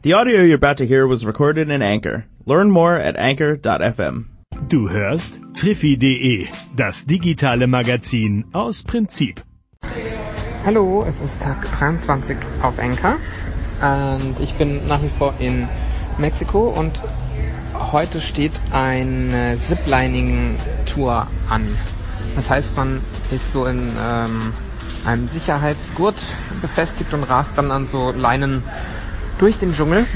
The audio you're about to hear was recorded in Anchor. Learn more at anchor.fm. Du hörst Triffi.de, das digitale Magazin aus Prinzip. Hallo, es ist Tag 23 auf Anchor und ich bin nach wie vor in Mexiko und heute steht eine Ziplining-Tour an. Das heißt, man ist so in ähm, einem Sicherheitsgurt befestigt und rast dann an so Leinen durch den Dschungel.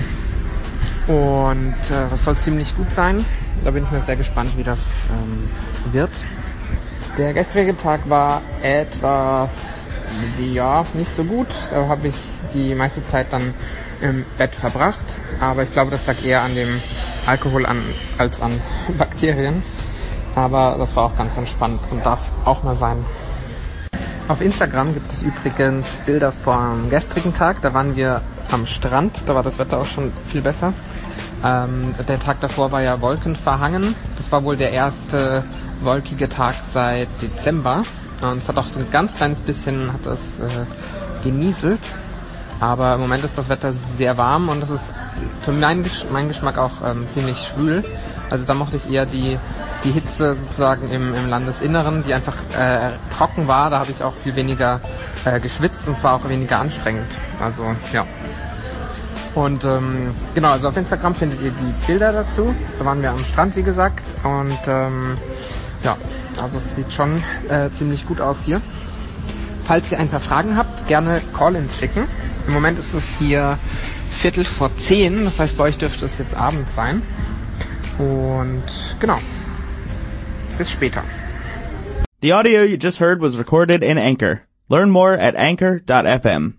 Und äh, das soll ziemlich gut sein. Da bin ich mir sehr gespannt, wie das ähm, wird. Der gestrige Tag war etwas, ja, nicht so gut. Da habe ich die meiste Zeit dann im Bett verbracht. Aber ich glaube, das lag eher an dem Alkohol an, als an Bakterien. Aber das war auch ganz entspannt und darf auch mal sein. Auf Instagram gibt es übrigens Bilder vom gestrigen Tag. Da waren wir am Strand. Da war das Wetter auch schon viel besser. Ähm, der Tag davor war ja wolkenverhangen. Das war wohl der erste wolkige Tag seit Dezember. Und es hat auch so ein ganz kleines bisschen hat es äh, genieselt. Aber im Moment ist das Wetter sehr warm und das ist für meinen, Geschmack auch ähm, ziemlich schwül. Also da mochte ich eher die, die Hitze sozusagen im, im Landesinneren, die einfach äh, trocken war. Da habe ich auch viel weniger äh, geschwitzt und zwar auch weniger anstrengend. Also ja. Und ähm, genau, also auf Instagram findet ihr die Bilder dazu. Da waren wir am Strand, wie gesagt. Und ähm, ja, also es sieht schon äh, ziemlich gut aus hier. Falls ihr ein paar Fragen habt, gerne Call-ins schicken. Im Moment ist es hier Viertel vor zehn, das heißt bei euch dürfte es jetzt Abend sein. Und genau. Bis später. The audio you just heard was recorded in Anchor. Learn more at anchor.fm.